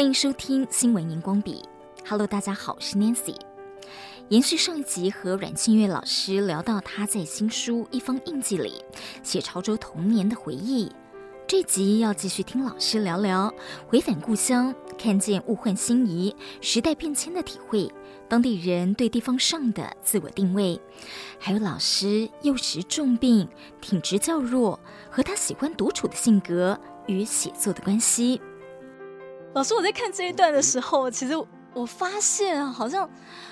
欢迎收听新闻荧光笔。Hello，大家好，我是 Nancy。延续上一集和阮庆月老师聊到他在新书《一方印记》里写潮州童年的回忆，这集要继续听老师聊聊回返故乡，看见物换星移、时代变迁的体会，当地人对地方上的自我定位，还有老师幼时重病、体质较弱，和他喜欢独处的性格与写作的关系。老师，我在看这一段的时候，其实我发现好像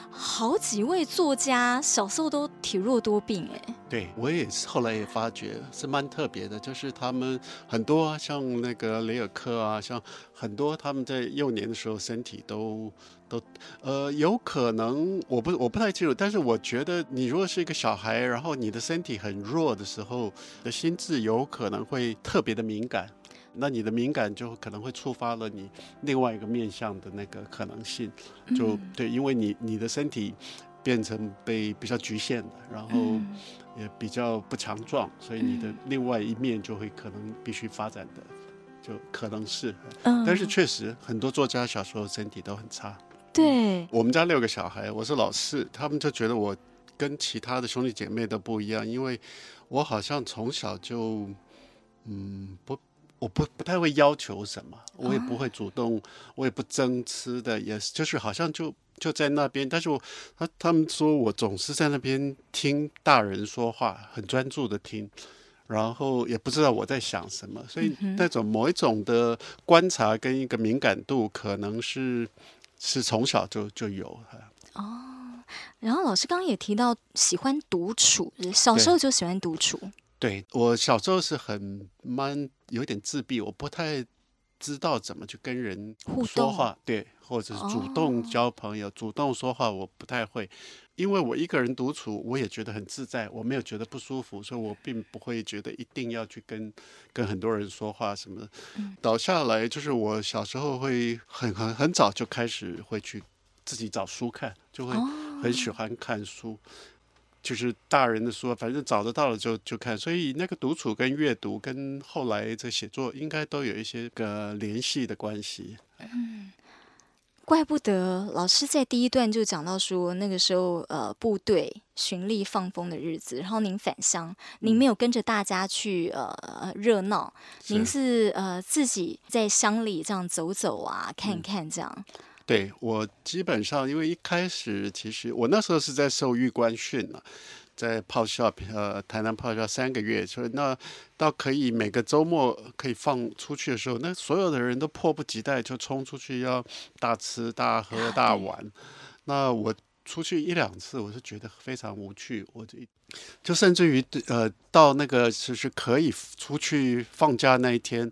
好几位作家小时候都体弱多病，哎，对我也是，后来也发觉是蛮特别的，就是他们很多啊，像那个雷尔克啊，像很多他们在幼年的时候身体都都呃有可能，我不我不太清楚，但是我觉得你如果是一个小孩，然后你的身体很弱的时候，的心智有可能会特别的敏感。那你的敏感就可能会触发了你另外一个面向的那个可能性，就对，因为你你的身体变成被比较局限的，然后也比较不强壮，所以你的另外一面就会可能必须发展的，就可能是，但是确实很多作家小时候身体都很差。对，我们家六个小孩，我是老四，他们就觉得我跟其他的兄弟姐妹都不一样，因为我好像从小就嗯不。我不不太会要求什么，我也不会主动，我也不争吃的，也是就是好像就就在那边。但是我他他们说我总是在那边听大人说话，很专注的听，然后也不知道我在想什么，所以那种某一种的观察跟一个敏感度，可能是是从小就就有。哦，然后老师刚刚也提到喜欢独处，小时候就喜欢独处。对，我小时候是很蛮有点自闭，我不太知道怎么去跟人说话，对，或者是主动交朋友、哦、主动说话，我不太会，因为我一个人独处，我也觉得很自在，我没有觉得不舒服，所以我并不会觉得一定要去跟跟很多人说话什么的。嗯、倒下来就是我小时候会很很很早就开始会去自己找书看，就会很喜欢看书。哦就是大人的书，反正找得到了就就看，所以那个独处跟阅读跟后来这写作应该都有一些个联系的关系。嗯，怪不得老师在第一段就讲到说，那个时候呃部队巡历放风的日子，然后您返乡，您没有跟着大家去呃热闹，您是呃自己在乡里这样走走啊，看看这样。嗯对，我基本上，因为一开始其实我那时候是在受预官训了，在炮校，呃，台南炮校三个月，所以那到可以每个周末可以放出去的时候，那所有的人都迫不及待就冲出去要大吃大喝大玩。那我出去一两次，我是觉得非常无趣，我就就甚至于呃到那个就是可以出去放假那一天，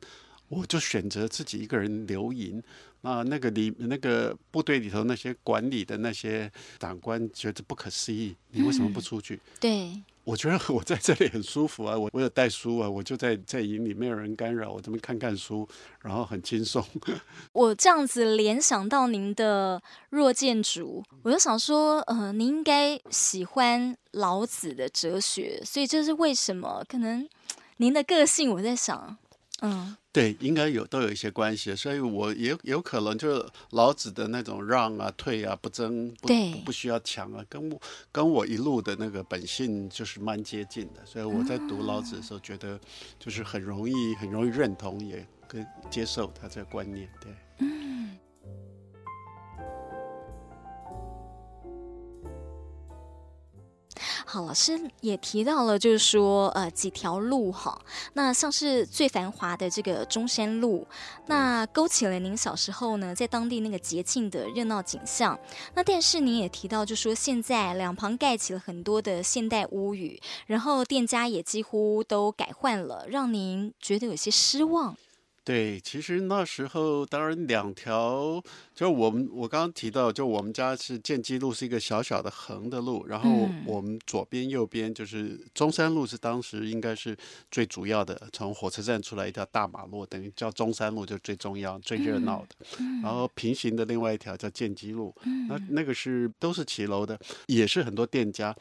我就选择自己一个人留营。啊，那个里那个部队里头那些管理的那些长官觉得不可思议，你为什么不出去？嗯、对，我觉得我在这里很舒服啊，我我有带书啊，我就在在营里没有人干扰，我这边看看书，然后很轻松。我这样子联想到您的弱建筑，我就想说，呃，您应该喜欢老子的哲学，所以这是为什么？可能您的个性，我在想，嗯。对，应该有都有一些关系，所以我也有可能就是老子的那种让啊、退啊、不争、不不需要强啊，跟我跟我一路的那个本性就是蛮接近的，所以我在读老子的时候，觉得就是很容易、很容易认同，也跟接受他这个观念，对。嗯好，老师也提到了，就是说，呃，几条路哈，那像是最繁华的这个中山路，那勾起了您小时候呢，在当地那个节庆的热闹景象。那但是您也提到，就是说现在两旁盖起了很多的现代屋宇，然后店家也几乎都改换了，让您觉得有些失望。对，其实那时候当然两条，就我们我刚刚提到，就我们家是建基路，是一个小小的横的路，然后我们左边右边就是中山路，是当时应该是最主要的，从火车站出来一条大马路，等于叫中山路，就最重要、最热闹的。然后平行的另外一条叫建基路，那那个是都是骑楼的，也是很多店家。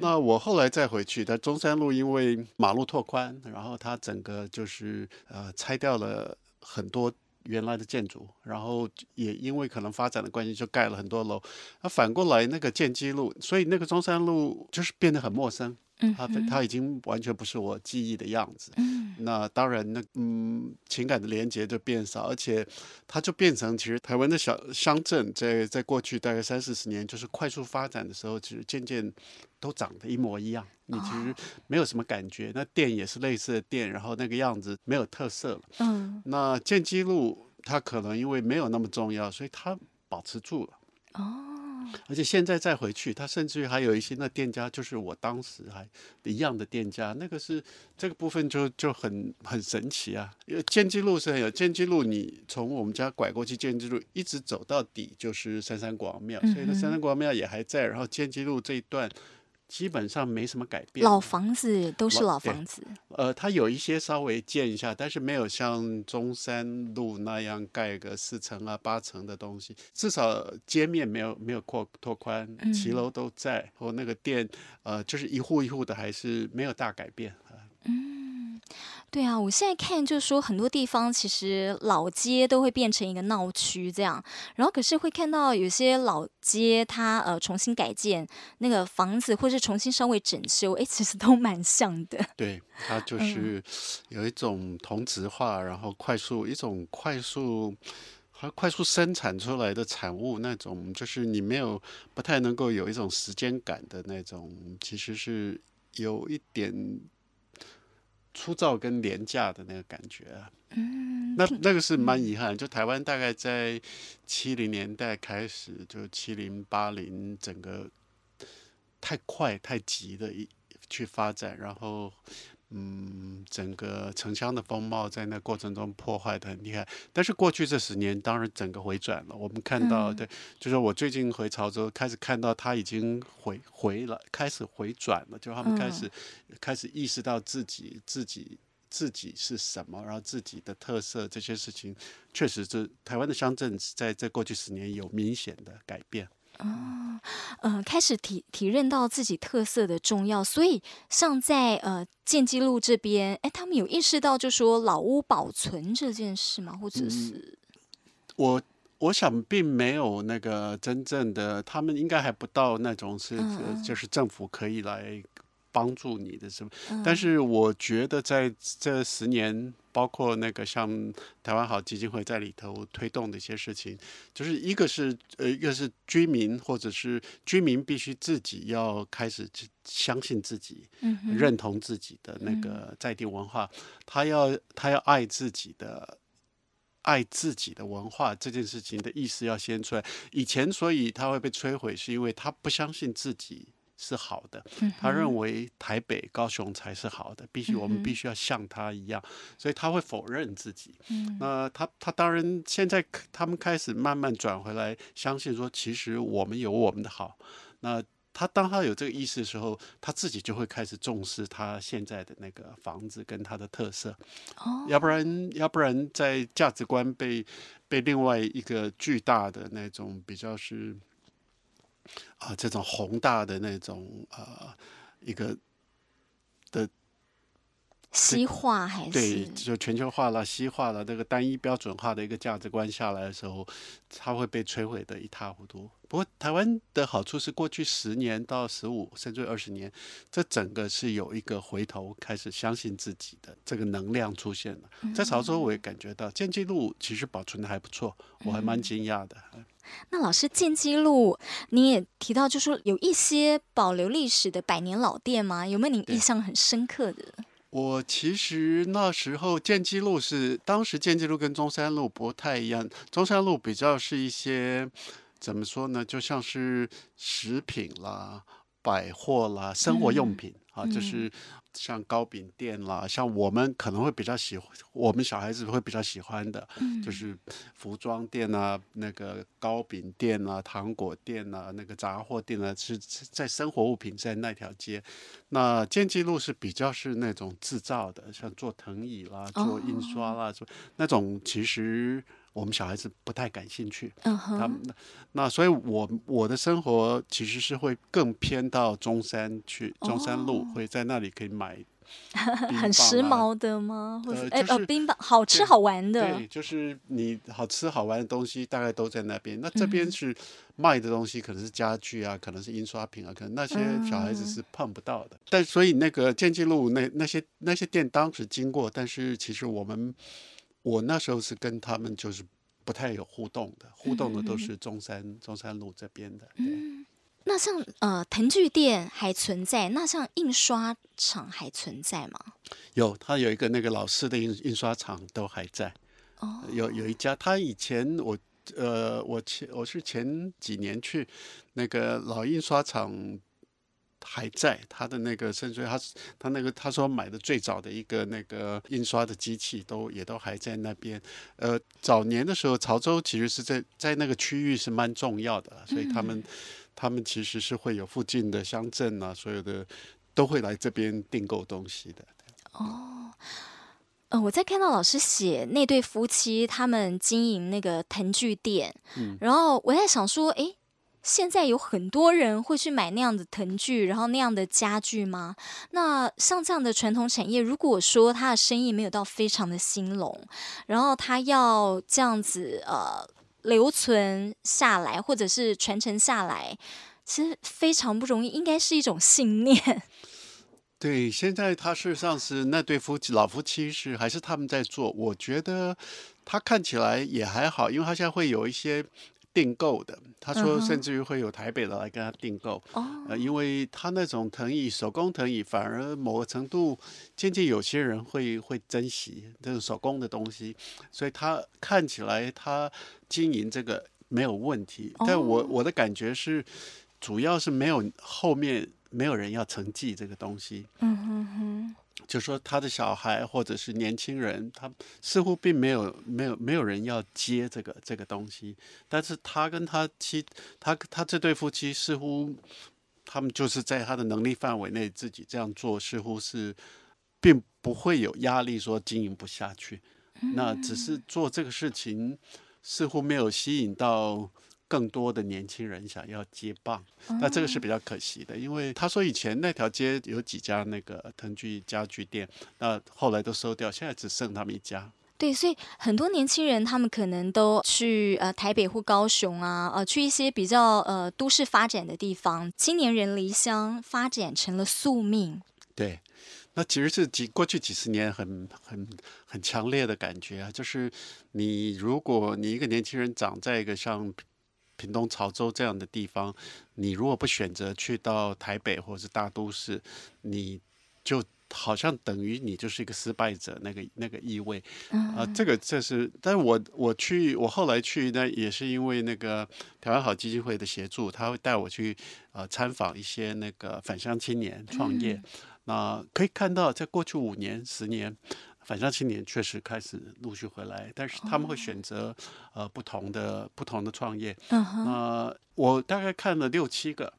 那我后来再回去，但中山路，因为马路拓宽，然后它整个就是呃拆掉了。很多原来的建筑，然后也因为可能发展的关系，就盖了很多楼。那反过来那个建基路，所以那个中山路就是变得很陌生。嗯，它它已经完全不是我记忆的样子。嗯，那当然，那嗯，情感的连接就变少，而且它就变成其实台湾的小乡镇，在在过去大概三四十年，就是快速发展的时候，其实渐渐都长得一模一样。你其实没有什么感觉。那店也是类似的店，然后那个样子没有特色了。嗯，那建基路它可能因为没有那么重要，所以它保持住了。哦。而且现在再回去，他甚至于还有一些那店家，就是我当时还一样的店家，那个是这个部分就就很很神奇啊。因为建基路是很有建基路，你从我们家拐过去建基路，一直走到底就是三山国王庙，所以那三山国王庙也还在。然后建基路这一段。基本上没什么改变，老房子都是老房子。呃，它有一些稍微建一下，但是没有像中山路那样盖个四层啊、八层的东西。至少街面没有没有扩拓宽，骑楼都在，或那个店，呃，就是一户一户的，还是没有大改变。对啊，我现在看就是说，很多地方其实老街都会变成一个闹区这样，然后可是会看到有些老街它呃重新改建那个房子，或是重新稍微整修，哎，其实都蛮像的。对，它就是有一种同质化，然后快速一种快速和快速生产出来的产物，那种就是你没有不太能够有一种时间感的那种，其实是有一点。粗糙跟廉价的那个感觉啊，嗯，那那个是蛮遗憾。就台湾大概在七零年代开始，就七零八零，整个太快太急的一去发展，然后。嗯，整个城乡的风貌在那过程中破坏的很厉害。但是过去这十年，当然整个回转了。我们看到，对，就是我最近回潮州，开始看到它已经回回了，开始回转了。就他们开始开始意识到自己自己自己是什么，然后自己的特色这些事情，确实是台湾的乡镇在这过去十年有明显的改变。哦，呃，开始体体认到自己特色的重要，所以像在呃建基路这边，哎，他们有意识到就说老屋保存这件事吗？或者是、嗯、我我想并没有那个真正的，他们应该还不到那种是、嗯、就是政府可以来帮助你的什么，嗯、但是我觉得在这十年。包括那个像台湾好基金会在里头推动的一些事情，就是一个是呃，一个是居民或者是居民必须自己要开始相信自己，嗯、认同自己的那个在地文化，嗯、他要他要爱自己的爱自己的文化这件事情的意思要先出来。以前所以他会被摧毁，是因为他不相信自己。是好的，他认为台北、高雄才是好的，必须我们必须要像他一样，所以他会否认自己。那他他当然现在他们开始慢慢转回来，相信说其实我们有我们的好。那他当他有这个意识的时候，他自己就会开始重视他现在的那个房子跟他的特色。哦要不然要不然在价值观被被另外一个巨大的那种比较是。啊，这种宏大的那种呃，一个的西化还是对，就全球化了、西化了，这个单一标准化的一个价值观下来的时候，它会被摧毁得一塌糊涂。不过，台湾的好处是，过去十年到十五甚至二十年，这整个是有一个回头开始相信自己的这个能量出现了。在潮州，我也感觉到建基路其实保存得还不错，我还蛮惊讶的。嗯那老师建基路，你也提到，就是说有一些保留历史的百年老店吗？有没有您印象很深刻的？我其实那时候建基路是当时建基路跟中山路不太一样，中山路比较是一些怎么说呢？就像是食品啦、百货啦、生活用品、嗯、啊，就是。像糕饼店啦，像我们可能会比较喜欢，我们小孩子会比较喜欢的，嗯、就是服装店啊，那个糕饼店啊，糖果店啊，那个杂货店啊，是在生活物品在那条街。那建基路是比较是那种制造的，像做藤椅啦，做印刷啦，做、哦、那种其实。我们小孩子不太感兴趣，嗯哼，他们那，那所以我，我我的生活其实是会更偏到中山去，中山路会在那里可以买 很时髦的吗？或者哎、呃就是、呃，冰棒好吃好玩的，对，就是你好吃好玩的东西大概都在那边。那这边是卖的东西，可能是家具啊，可能是印刷品啊，可能那些小孩子是碰不到的。嗯、但所以那个建纪路那那些那些店当时经过，但是其实我们我那时候是跟他们就是不太有互动的，互动的都是中山、嗯、中山路这边的。对。嗯那像呃藤具店还存在，那像印刷厂还存在吗？有，他有一个那个老式的印印刷厂都还在。哦，有有一家，他以前我呃我前我是前几年去那个老印刷厂还在，他的那个甚至他他那个他说买的最早的一个那个印刷的机器都也都还在那边。呃，早年的时候潮州其实是在在那个区域是蛮重要的，所以他们。嗯他们其实是会有附近的乡镇啊，所有的都会来这边订购东西的。哦，呃，我在看到老师写那对夫妻他们经营那个藤具店，嗯，然后我在想说，诶，现在有很多人会去买那样的藤具，然后那样的家具吗？那像这样的传统产业，如果说他的生意没有到非常的兴隆，然后他要这样子，呃。留存下来，或者是传承下来，其实非常不容易，应该是一种信念。对，现在他事实上是那对夫妻，老夫妻是还是他们在做。我觉得他看起来也还好，因为他现在会有一些。订购的，他说甚至于会有台北的来跟他订购，嗯，呃，因为他那种藤椅手工藤椅，反而某个程度渐渐有些人会会珍惜这种手工的东西，所以他看起来他经营这个没有问题，但我我的感觉是，主要是没有后面没有人要承继这个东西。嗯哼哼。就说他的小孩或者是年轻人，他似乎并没有没有没有人要接这个这个东西，但是他跟他妻，他他这对夫妻似乎他们就是在他的能力范围内自己这样做，似乎是并不会有压力说经营不下去，那只是做这个事情似乎没有吸引到。更多的年轻人想要接棒，那这个是比较可惜的，因为他说以前那条街有几家那个藤具家具店，那后来都收掉，现在只剩他们一家。对，所以很多年轻人他们可能都去呃台北或高雄啊，呃去一些比较呃都市发展的地方，青年人离乡发展成了宿命。对，那其实是几过去几十年很很很强烈的感觉啊，就是你如果你一个年轻人长在一个像。屏东潮州这样的地方，你如果不选择去到台北或者是大都市，你就好像等于你就是一个失败者，那个那个意味。啊、呃，这个这是，但是我我去，我后来去呢，也是因为那个台湾好基金会的协助，他会带我去呃参访一些那个返乡青年创业。那可以看到，在过去五年、十年。返乡青年确实开始陆续回来，但是他们会选择呃不同的不同的创业。那、呃、我大概看了六七个，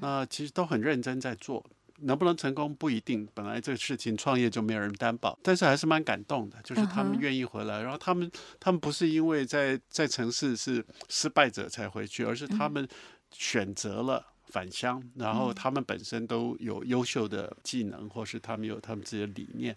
那其实都很认真在做，能不能成功不一定。本来这个事情创业就没有人担保，但是还是蛮感动的，就是他们愿意回来。然后他们他们不是因为在在城市是失败者才回去，而是他们选择了。返乡，然后他们本身都有优秀的技能，或是他们有他们自己的理念，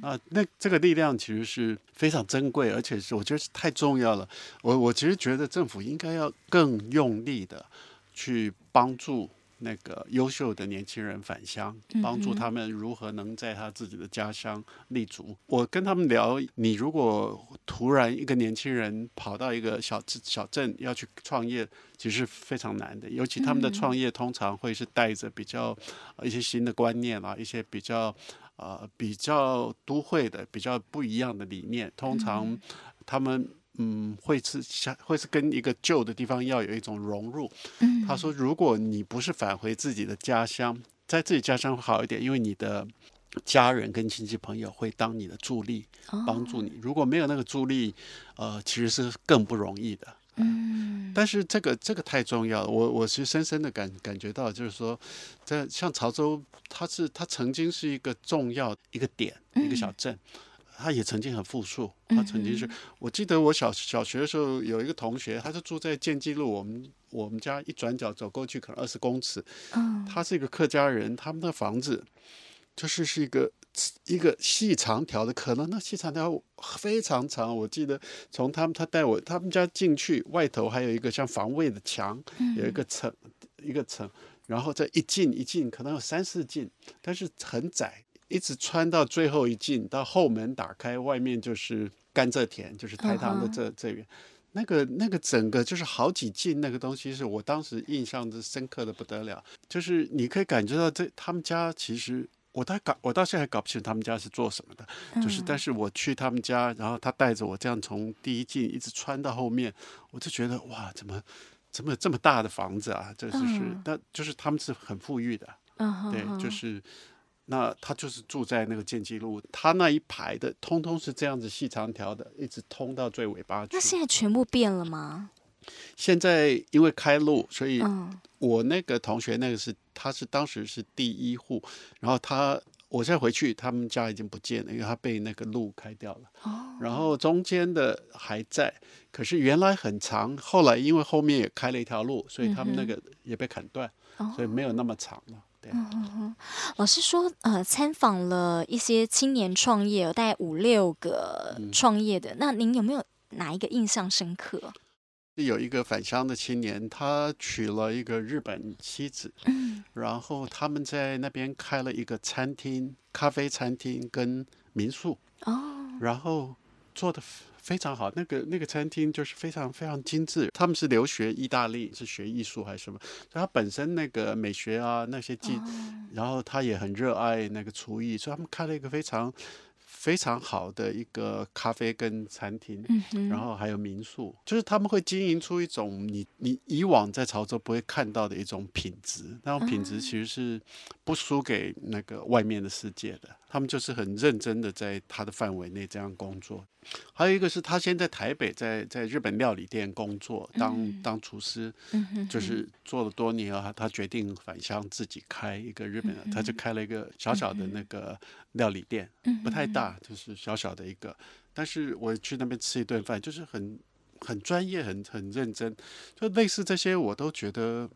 啊，那这个力量其实是非常珍贵，而且是我觉得是太重要了。我我其实觉得政府应该要更用力的去帮助。那个优秀的年轻人返乡，帮助他们如何能在他自己的家乡立足。我跟他们聊，你如果突然一个年轻人跑到一个小小镇要去创业，其实非常难的。尤其他们的创业通常会是带着比较一些新的观念啊，一些比较呃比较都会的比较不一样的理念。通常他们。嗯，会是想会是跟一个旧的地方要有一种融入。嗯，他说，如果你不是返回自己的家乡，在自己家乡会好一点，因为你的家人跟亲戚朋友会当你的助力，帮助你。如果没有那个助力，呃，其实是更不容易的。嗯，但是这个这个太重要了。我我是深深的感感觉到，就是说，在像潮州，它是它曾经是一个重要一个点，一个小镇。他也曾经很富庶，他曾经是我记得我小小学的时候有一个同学，他就住在建基路，我们我们家一转角走过去可能二十公尺，他是一个客家人，他们的房子就是是一个一个细长条的，可能那细长条非常长。我记得从他们他带我他们家进去，外头还有一个像防卫的墙，有一个层一个层，然后再一进一进，可能有三四进，但是很窄，一直穿到最后一进，到后门打开，外面就是甘蔗田，就是台糖的这这边。Uh. 那个那个整个就是好几进那个东西，是我当时印象是深刻的不得了。就是你可以感觉到这他们家其实我到搞我到现在还搞不清楚他们家是做什么的。就是但是我去他们家，然后他带着我这样从第一进一直穿到后面，我就觉得哇，怎么怎么有这么大的房子啊？这就是但就是他们是很富裕的。对，就是。那他就是住在那个建基路，他那一排的通通是这样子细长条的，一直通到最尾巴去。那现在全部变了吗？现在因为开路，所以我那个同学那个是他是当时是第一户，然后他我再回去，他们家已经不见了，因为他被那个路开掉了。哦。然后中间的还在，可是原来很长，后来因为后面也开了一条路，所以他们那个也被砍断，所以没有那么长了。嗯老师说，呃，参访了一些青年创业，有大概五六个创业的。嗯、那您有没有哪一个印象深刻？有一个返乡的青年，他娶了一个日本妻子，嗯、然后他们在那边开了一个餐厅、咖啡餐厅跟民宿。哦，然后做的。非常好，那个那个餐厅就是非常非常精致。他们是留学意大利，是学艺术还是什么？他本身那个美学啊那些技，然后他也很热爱那个厨艺，所以他们开了一个非常。非常好的一个咖啡跟餐厅，嗯、然后还有民宿，就是他们会经营出一种你你以往在潮州不会看到的一种品质，那种品质其实是不输给那个外面的世界的。他们就是很认真的在他的范围内这样工作。还有一个是他先在台北在在日本料理店工作，当、嗯、当厨师，就是做了多年啊，他决定返乡自己开一个日本他就开了一个小小的那个料理店，不太大。就是小小的一个，但是我去那边吃一顿饭，就是很很专业，很很认真，就类似这些，我都觉得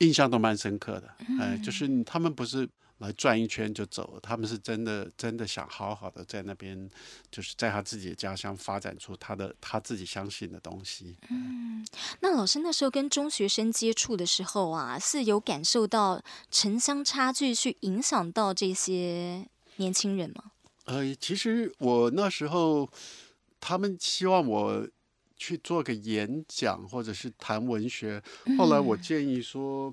印象都蛮深刻的。哎，就是他们不是来转一圈就走，他们是真的真的想好好的在那边，就是在他自己的家乡发展出他的他自己相信的东西。嗯，那老师那时候跟中学生接触的时候啊，是有感受到城乡差距去影响到这些年轻人吗？呃，其实我那时候，他们希望我去做个演讲，或者是谈文学。后来我建议说，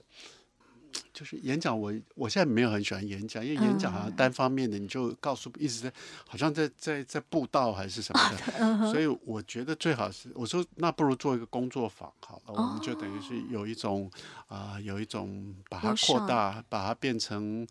就是演讲我，我我现在没有很喜欢演讲，因为演讲好像单方面的，你就告诉一直在，好像在在在布道还是什么的。所以我觉得最好是，我说那不如做一个工作坊好了，我们就等于是有一种啊、呃，有一种把它扩大，把它变成。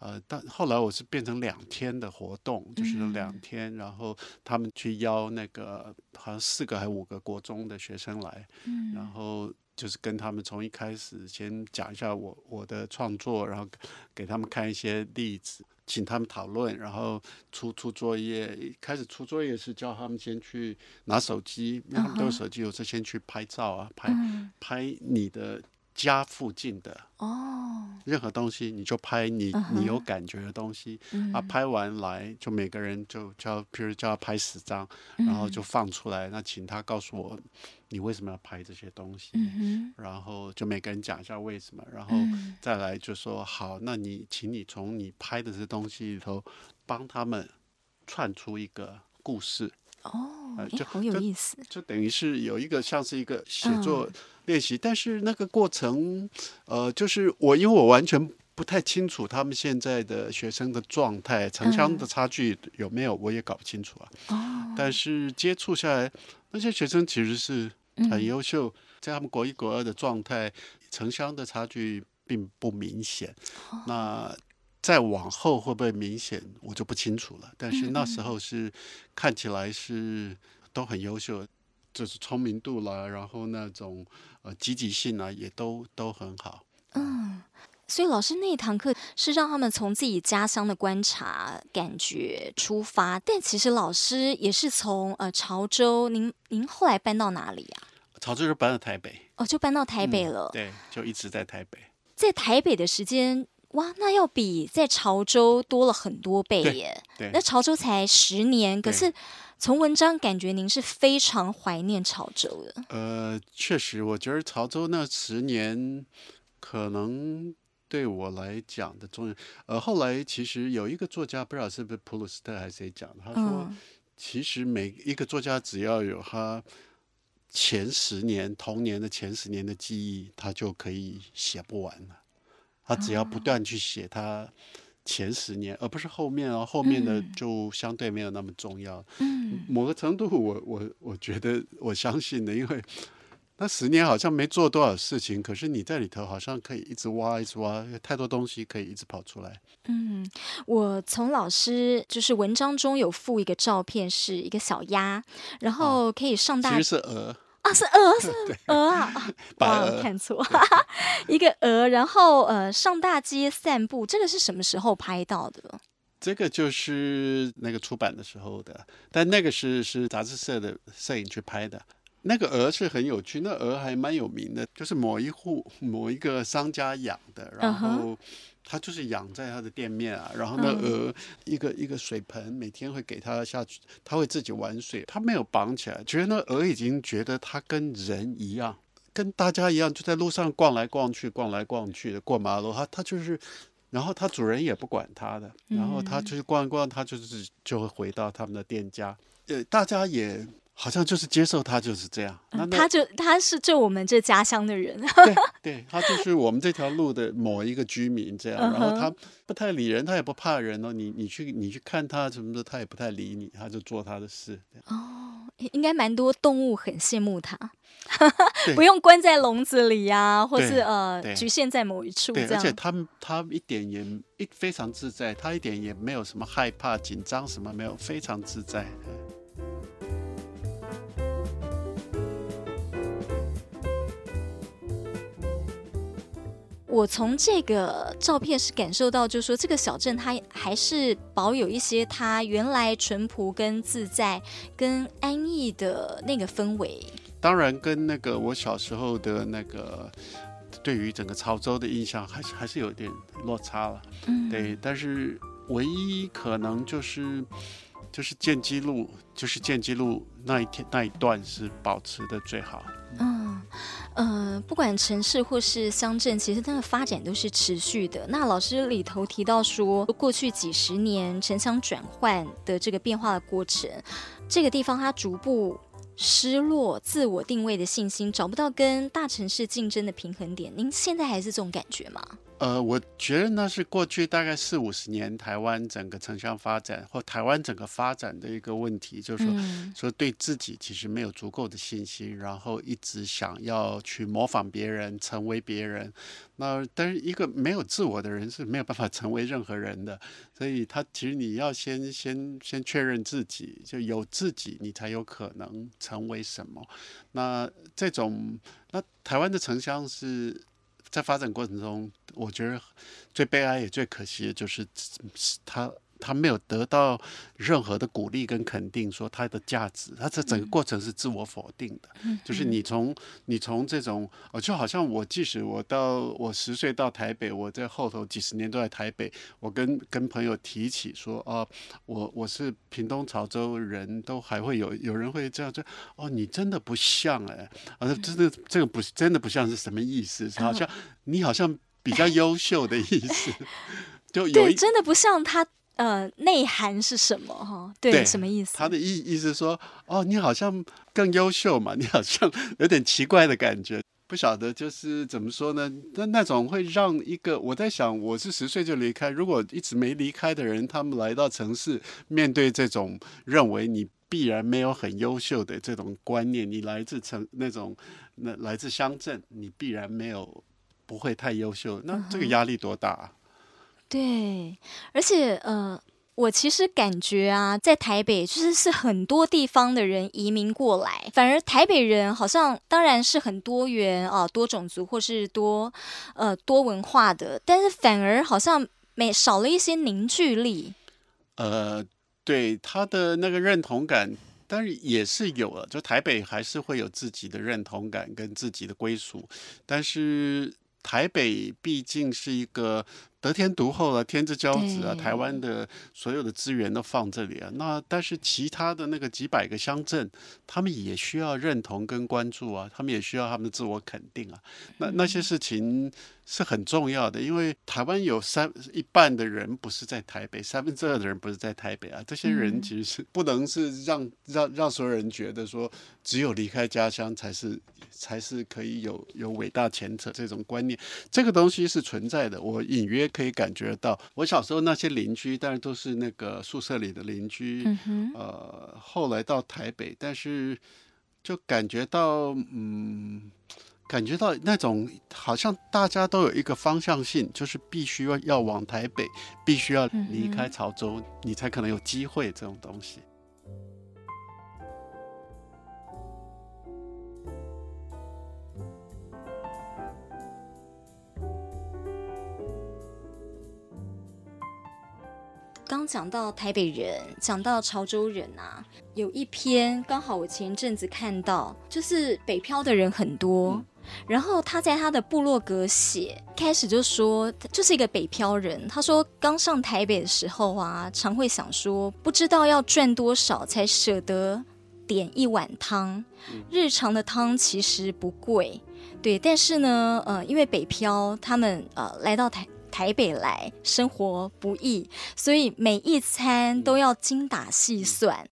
呃，但后来我是变成两天的活动，就是两天，然后他们去邀那个好像四个还五个国中的学生来，然后就是跟他们从一开始先讲一下我我的创作，然后给他们看一些例子，请他们讨论，然后出出作业。一开始出作业是叫他们先去拿手机，因为他们都有手机，我是先去拍照啊，拍拍你的。家附近的哦，任何东西你就拍你你有感觉的东西啊，拍完来就每个人就叫，譬如叫他拍十张，然后就放出来。那请他告诉我你为什么要拍这些东西，然后就每个人讲一下为什么，然后再来就说好，那你请你从你拍的这些东西里头帮他们串出一个故事哦，就好有意思，就等于是有一个像是一个写作。练习，但是那个过程，呃，就是我，因为我完全不太清楚他们现在的学生的状态，城乡的差距有没有，我也搞不清楚啊。哦。但是接触下来，那些学生其实是很优秀，在他们国一、国二的状态，城乡的差距并不明显。那再往后会不会明显，我就不清楚了。但是那时候是看起来是都很优秀。就是聪明度啦，然后那种呃积极性啊，也都都很好。嗯，所以老师那一堂课是让他们从自己家乡的观察感觉出发，但其实老师也是从呃潮州，您您后来搬到哪里呀？潮州就搬到台北。哦，就搬到台北了。嗯，对，就一直在台北。在台北的时间哇，那要比在潮州多了很多倍耶。对，对那潮州才十年，可是从文章感觉您是非常怀念潮州的。呃，确实，我觉得潮州那十年可能对我来讲的重要。呃，后来其实有一个作家，不知道是不是普鲁斯特还是谁讲，他说，嗯、其实每一个作家只要有他前十年童年的前十年的记忆，他就可以写不完了。他只要不断去写他前十年，而不是后面哦，后面的就相对没有那么重要。嗯，某个程度我，我我我觉得我相信的，因为那十年好像没做多少事情，可是你在里头好像可以一直挖，一直挖，太多东西可以一直跑出来。嗯，我从老师就是文章中有附一个照片，是一个小鸭，然后可以上大，其实是鹅。啊，是鹅，是 鹅啊！啊，看错，一个鹅，然后呃，上大街散步，这个是什么时候拍到的？这个就是那个出版的时候的，但那个是是杂志社的摄影去拍的。那个鹅是很有趣，那鹅还蛮有名的，就是某一户某一个商家养的，然后。Uh. 他就是养在他的店面啊，然后那鹅一个一个水盆，每天会给他下去，他会自己玩水，他没有绑起来，觉得那鹅已经觉得他跟人一样，跟大家一样，就在路上逛来逛去，逛来逛去的过马路，他他就是，然后他主人也不管他的，然后他就是逛一逛，他就是就会回到他们的店家，呃，大家也。好像就是接受他就是这样，他就他是就我们这家乡的人，对对，他就是我们这条路的某一个居民这样，然后他不太理人，他也不怕人哦，你你去你去看他什么的，他也不太理你，他就做他的事。哦，应该蛮多动物很羡慕他，不用关在笼子里呀，或是呃局限在某一处这样。而且他他一点也一非常自在，他一点也没有什么害怕紧张什么没有，非常自在。我从这个照片是感受到，就是说这个小镇它还是保有一些它原来淳朴跟自在跟安逸的那个氛围。当然，跟那个我小时候的那个对于整个潮州的印象还是还是有点落差了。嗯，对。但是唯一可能就是就是建基路，就是建基路那一天那一段是保持的最好。嗯。呃，不管城市或是乡镇，其实它的发展都是持续的。那老师里头提到说，过去几十年城乡转换的这个变化的过程，这个地方它逐步失落自我定位的信心，找不到跟大城市竞争的平衡点。您现在还是这种感觉吗？呃，我觉得那是过去大概四五十年台湾整个城乡发展或台湾整个发展的一个问题，就是说，嗯、说对自己其实没有足够的信心，然后一直想要去模仿别人，成为别人。那但是一个没有自我的人是没有办法成为任何人的，所以他其实你要先 先先确认自己，就有自己，你才有可能成为什么。那这种，那台湾的城乡是。在发展过程中，我觉得最悲哀也最可惜的就是他。他没有得到任何的鼓励跟肯定，说他的价值，他这整个过程是自我否定的。嗯、就是你从你从这种，哦，就好像我即使我到我十岁到台北，我在后头几十年都在台北，我跟跟朋友提起说，哦，我我是屏东潮州人，都还会有有人会这样说，哦，你真的不像哎，啊，真的这个不真的不像是什么意思？好像你好像比较优秀的意思，就有一真的不像他。呃，内涵是什么？哈，对，对什么意思？他的意意思说，哦，你好像更优秀嘛，你好像有点奇怪的感觉，不晓得就是怎么说呢？那那种会让一个我在想，我是十岁就离开，如果一直没离开的人，他们来到城市，面对这种认为你必然没有很优秀的这种观念，你来自城那种那来自乡镇，你必然没有不会太优秀，那这个压力多大啊？对，而且呃，我其实感觉啊，在台北就是是很多地方的人移民过来，反而台北人好像当然是很多元啊，多种族或是多呃多文化的，但是反而好像没少了一些凝聚力。呃，对他的那个认同感，当然也是有了，就台北还是会有自己的认同感跟自己的归属，但是台北毕竟是一个。得天独厚了，天之骄子啊！台湾的所有的资源都放这里啊。那但是其他的那个几百个乡镇，他们也需要认同跟关注啊，他们也需要他们的自我肯定啊。那那些事情是很重要的，因为台湾有三一半的人不是在台北，三分之二的人不是在台北啊。这些人其实是不能是让让让所有人觉得说，只有离开家乡才是才是可以有有伟大前程这种观念。这个东西是存在的，我隐约。可以感觉到，我小时候那些邻居，当然都是那个宿舍里的邻居。嗯、呃，后来到台北，但是就感觉到，嗯，感觉到那种好像大家都有一个方向性，就是必须要要往台北，必须要离开潮州，嗯、你才可能有机会这种东西。刚讲到台北人，讲到潮州人啊，有一篇刚好我前阵子看到，就是北漂的人很多，嗯、然后他在他的部落格写，开始就说就是一个北漂人，他说刚上台北的时候啊，常会想说，不知道要赚多少才舍得点一碗汤，日常的汤其实不贵，对，但是呢，呃，因为北漂他们呃来到台。台北来生活不易，所以每一餐都要精打细算，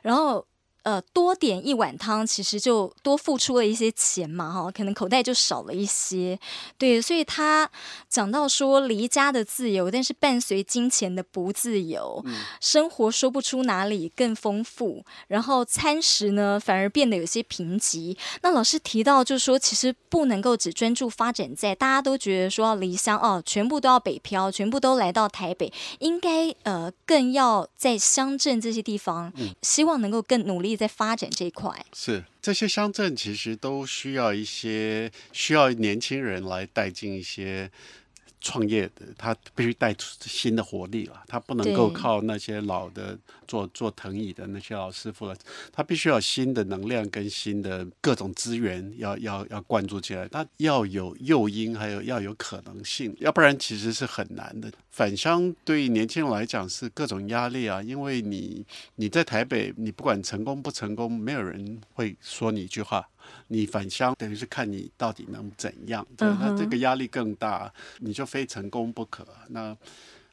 然后。呃，多点一碗汤，其实就多付出了一些钱嘛，哈，可能口袋就少了一些。对，所以他讲到说，离家的自由，但是伴随金钱的不自由，嗯、生活说不出哪里更丰富，然后餐食呢，反而变得有些贫瘠。那老师提到，就是说，其实不能够只专注发展在大家都觉得说要离乡哦，全部都要北漂，全部都来到台北，应该呃，更要在乡镇这些地方，嗯、希望能够更努力。在发展这一块，是这些乡镇其实都需要一些需要年轻人来带进一些。创业的他必须带出新的活力了，他不能够靠那些老的做做藤椅的那些老师傅了，他必须要新的能量跟新的各种资源要要要灌注进来，他要有诱因，还有要有可能性，要不然其实是很难的。返乡对年轻人来讲是各种压力啊，因为你你在台北，你不管成功不成功，没有人会说你一句话。你返乡等于是看你到底能怎样，那这个压力更大，你就非成功不可。那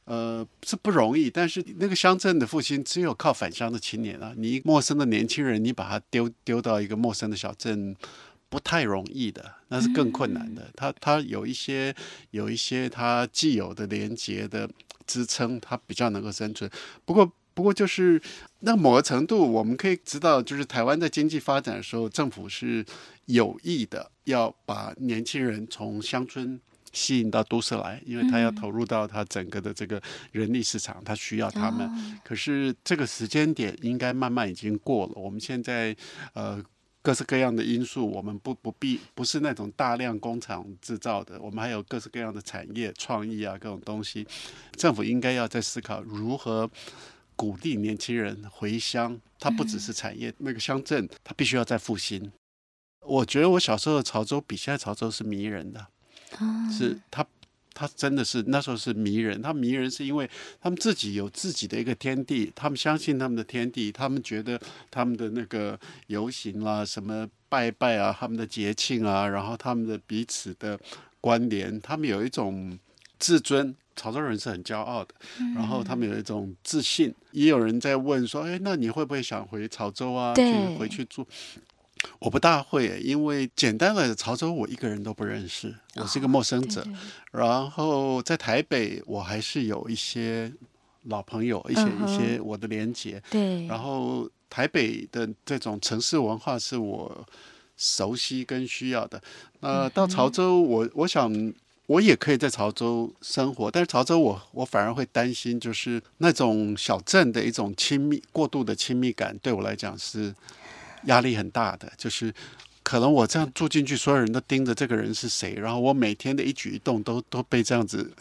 呃是不容易，但是那个乡镇的复兴只有靠返乡的青年啊，你陌生的年轻人，你把他丢丢到一个陌生的小镇，不太容易的，那是更困难的。他他有一些有一些他既有的连接的支撑，他比较能够生存。不过。不过就是那某个程度，我们可以知道，就是台湾在经济发展的时候，政府是有意的要把年轻人从乡村吸引到都市来，因为他要投入到他整个的这个人力市场，他需要他们。可是这个时间点应该慢慢已经过了。我们现在呃各式各样的因素，我们不不必不是那种大量工厂制造的，我们还有各式各样的产业创意啊，各种东西，政府应该要在思考如何。鼓励年轻人回乡，它不只是产业，嗯、那个乡镇它必须要再复兴。我觉得我小时候的潮州比现在潮州是迷人的，嗯、是它，它真的是那时候是迷人。它迷人是因为他们自己有自己的一个天地，他们相信他们的天地，他们觉得他们的那个游行啦、什么拜拜啊、他们的节庆啊，然后他们的彼此的关联，他们有一种自尊。潮州人是很骄傲的，然后他们有一种自信。嗯、也有人在问说：“哎，那你会不会想回潮州啊？对去回去住？”我不大会，因为简单的潮州我一个人都不认识，我是一个陌生者。哦、对对，然后在台北，我还是有一些老朋友，一些、嗯、一些我的连结。对。然后台北的这种城市文化是我熟悉跟需要的。呃，到潮州，我我想。我也可以在潮州生活，但是潮州我我反而会担心，就是那种小镇的一种亲密过度的亲密感，对我来讲是压力很大的。就是可能我这样住进去，所有人都盯着这个人是谁，然后我每天的一举一动都都被这样子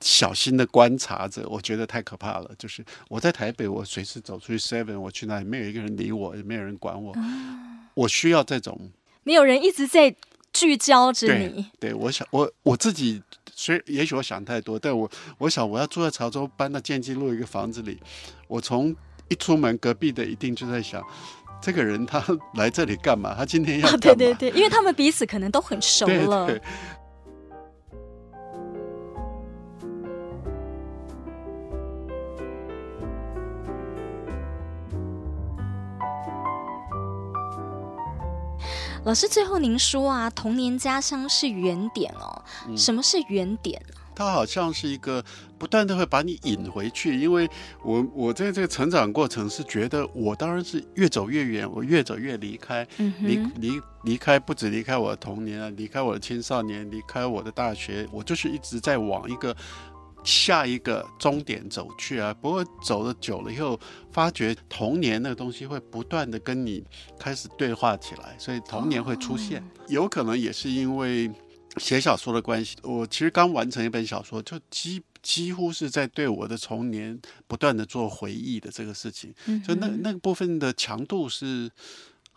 小心的观察着，我觉得太可怕了。就是我在台北，我随时走出去 seven，我去哪里没有一个人理我，也没有人管我，我需要这种没有人一直在。聚焦着你。对，对我想我我自己，虽也许我想太多，但我我想我要住在潮州，搬到建基路一个房子里，我从一出门，隔壁的一定就在想，这个人他 来这里干嘛？他今天要干嘛？对对对，因为他们彼此可能都很熟了。对对老师，最后您说啊，童年家乡是原点哦。嗯、什么是原点？它好像是一个不断的会把你引回去，因为我我在这个成长过程是觉得我当然是越走越远，我越走越离开，嗯、哼离离离开不止离开我的童年啊，离开我的青少年，离开我的大学，我就是一直在往一个。下一个终点走去啊！不过走了久了以后，发觉童年那个东西会不断的跟你开始对话起来，所以童年会出现。有可能也是因为写小说的关系，我其实刚完成一本小说，就几几乎是在对我的童年不断的做回忆的这个事情，所以那那个部分的强度是。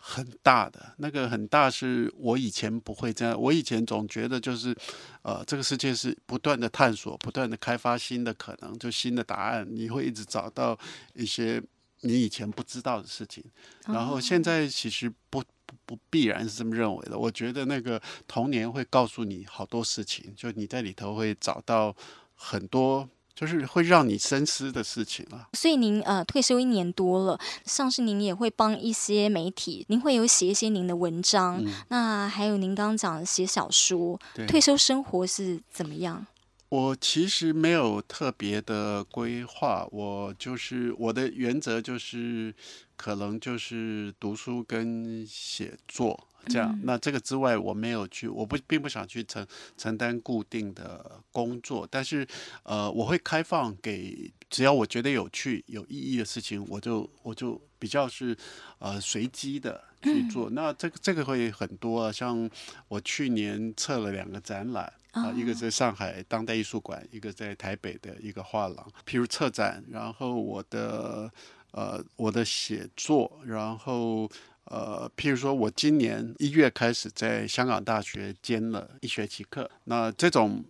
很大的那个很大，是我以前不会这样。我以前总觉得就是，呃，这个世界是不断的探索，不断的开发新的可能，就新的答案，你会一直找到一些你以前不知道的事情。然后现在其实不不不必然是这么认为的。我觉得那个童年会告诉你好多事情，就你在里头会找到很多。就是会让你深思的事情啊。所以您呃退休一年多了，像是您也会帮一些媒体，您会有写一些您的文章。嗯、那还有您刚刚讲的写小说，对退休生活是怎么样？我其实没有特别的规划，我就是我的原则就是可能就是读书跟写作。这样，那这个之外，我没有去，我不并不想去承承担固定的工作，但是，呃，我会开放给只要我觉得有趣、有意义的事情，我就我就比较是呃随机的去做。那这个这个会很多啊，像我去年测了两个展览啊，一个在上海当代艺术馆，一个在台北的一个画廊。譬如策展，然后我的呃我的写作，然后。呃，譬如说，我今年一月开始在香港大学兼了一学期课，那这种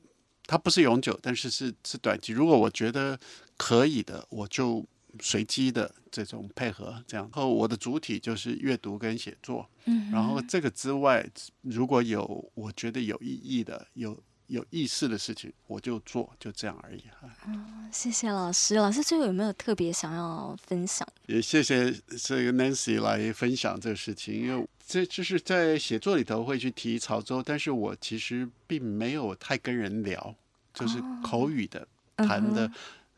它不是永久，但是是是短期。如果我觉得可以的，我就随机的这种配合这样。然后我的主体就是阅读跟写作，嗯，然后这个之外，如果有我觉得有意义的有。有意思的事情我就做，就这样而已。嗯，谢谢老师。老师最后有没有特别想要分享？也谢谢这个 Nancy 来分享这个事情，因为这就是在写作里头会去提潮州，但是我其实并没有太跟人聊，就是口语的、哦、谈的，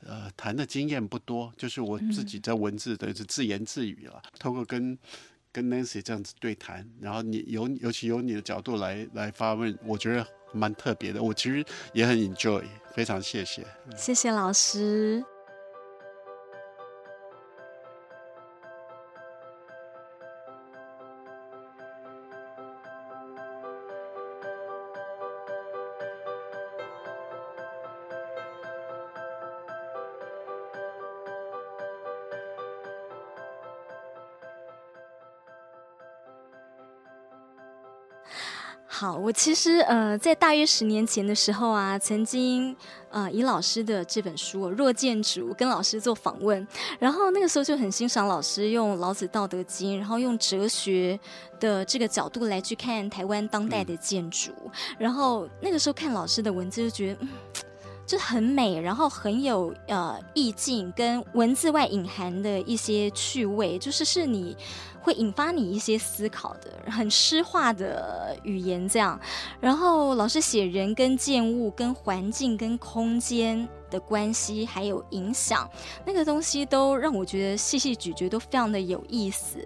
嗯、呃，谈的经验不多，就是我自己在文字的是自言自语了，通过跟跟 Nancy 这样子对谈，然后你由尤其由你的角度来来发问，我觉得。蛮特别的，我其实也很 enjoy，非常谢谢。谢谢老师。我其实呃，在大约十年前的时候啊，曾经呃，以老师的这本书《若建筑》跟老师做访问，然后那个时候就很欣赏老师用老子《道德经》，然后用哲学的这个角度来去看台湾当代的建筑，嗯、然后那个时候看老师的文字就觉得，嗯，就很美，然后很有呃意境，跟文字外隐含的一些趣味，就是是你。会引发你一些思考的，很诗化的语言这样。然后老师写人跟建物、跟环境、跟空间的关系，还有影响，那个东西都让我觉得细细咀嚼都非常的有意思。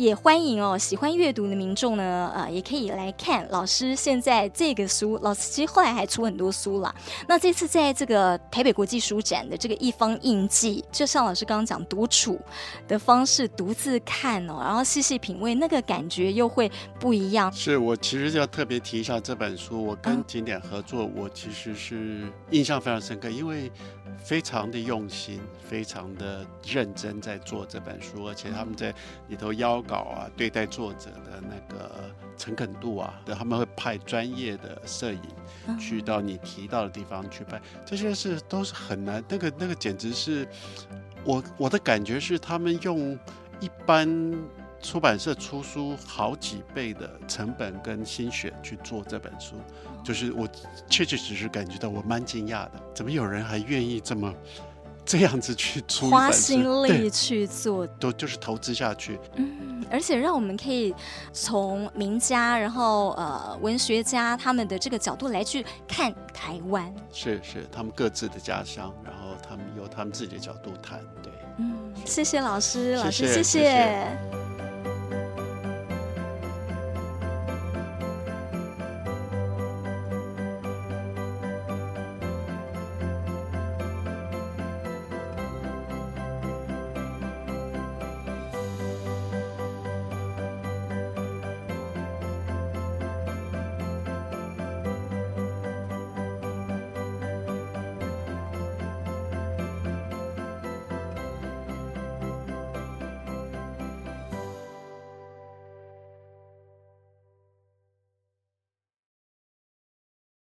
也欢迎哦，喜欢阅读的民众呢，呃，也可以来看老师现在这个书。老师其实后来还出很多书了。那这次在这个台北国际书展的这个一方印记，就像老师刚刚讲，独处的方式，独自看哦，然后细细品味，那个感觉又会不一样。是我其实要特别提一下这本书，我跟景点合作，嗯、我其实是印象非常深刻，因为非常的用心，非常的认真在做这本书，而且他们在里头邀稿啊，对待作者的那个诚恳度啊，他们会派专业的摄影去到你提到的地方去拍，这些事都是很难，那个那个简直是我我的感觉是他们用一般。出版社出书好几倍的成本跟心血去做这本书，就是我确确实实感觉到我蛮惊讶的，怎么有人还愿意这么这样子去出一本，花心力去做，都就是投资下去。嗯，而且让我们可以从名家，然后呃文学家他们的这个角度来去看台湾，是是他们各自的家乡，然后他们由他们自己的角度谈。对，嗯，谢谢老师，老师谢谢。谢谢谢谢。